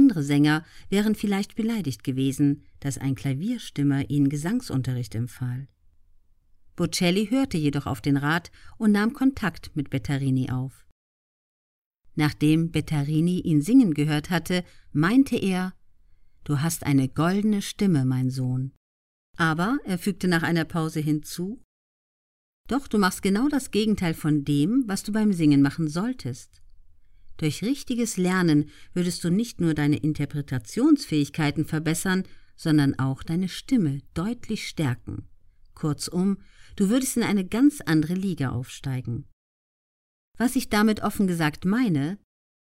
Andere Sänger wären vielleicht beleidigt gewesen, dass ein Klavierstimmer ihnen Gesangsunterricht empfahl. Bocelli hörte jedoch auf den Rat und nahm Kontakt mit Bettarini auf. Nachdem Bettarini ihn singen gehört hatte, meinte er Du hast eine goldene Stimme, mein Sohn. Aber er fügte nach einer Pause hinzu Doch du machst genau das Gegenteil von dem, was du beim Singen machen solltest. Durch richtiges Lernen würdest du nicht nur deine Interpretationsfähigkeiten verbessern, sondern auch deine Stimme deutlich stärken. Kurzum, du würdest in eine ganz andere Liga aufsteigen. Was ich damit offen gesagt meine,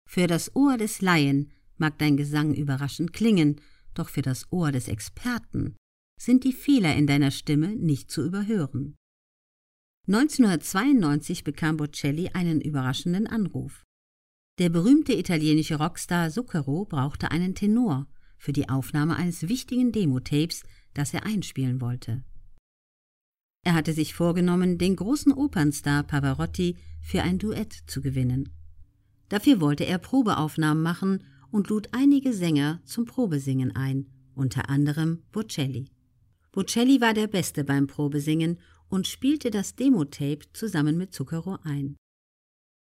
für das Ohr des Laien mag dein Gesang überraschend klingen, doch für das Ohr des Experten sind die Fehler in deiner Stimme nicht zu überhören. 1992 bekam Bocelli einen überraschenden Anruf. Der berühmte italienische Rockstar Zucchero brauchte einen Tenor für die Aufnahme eines wichtigen Demotapes, das er einspielen wollte. Er hatte sich vorgenommen, den großen Opernstar Pavarotti für ein Duett zu gewinnen. Dafür wollte er Probeaufnahmen machen und lud einige Sänger zum Probesingen ein, unter anderem Bocelli. Bocelli war der Beste beim Probesingen und spielte das Demotape zusammen mit Zucchero ein.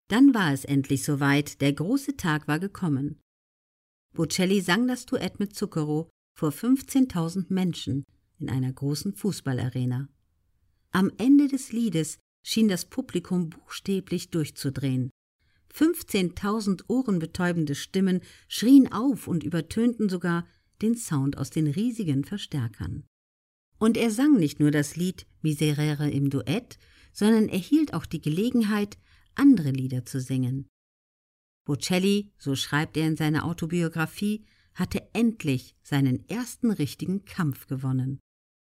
Dann war es endlich soweit, der große Tag war gekommen. Bocelli sang das Duett mit Zucchero vor 15.000 Menschen in einer großen Fußballarena. Am Ende des Liedes schien das Publikum buchstäblich durchzudrehen. 15.000 ohrenbetäubende Stimmen schrien auf und übertönten sogar den Sound aus den riesigen Verstärkern. Und er sang nicht nur das Lied Miserere im Duett, sondern erhielt auch die Gelegenheit, andere Lieder zu singen. Bocelli, so schreibt er in seiner Autobiografie, hatte endlich seinen ersten richtigen Kampf gewonnen.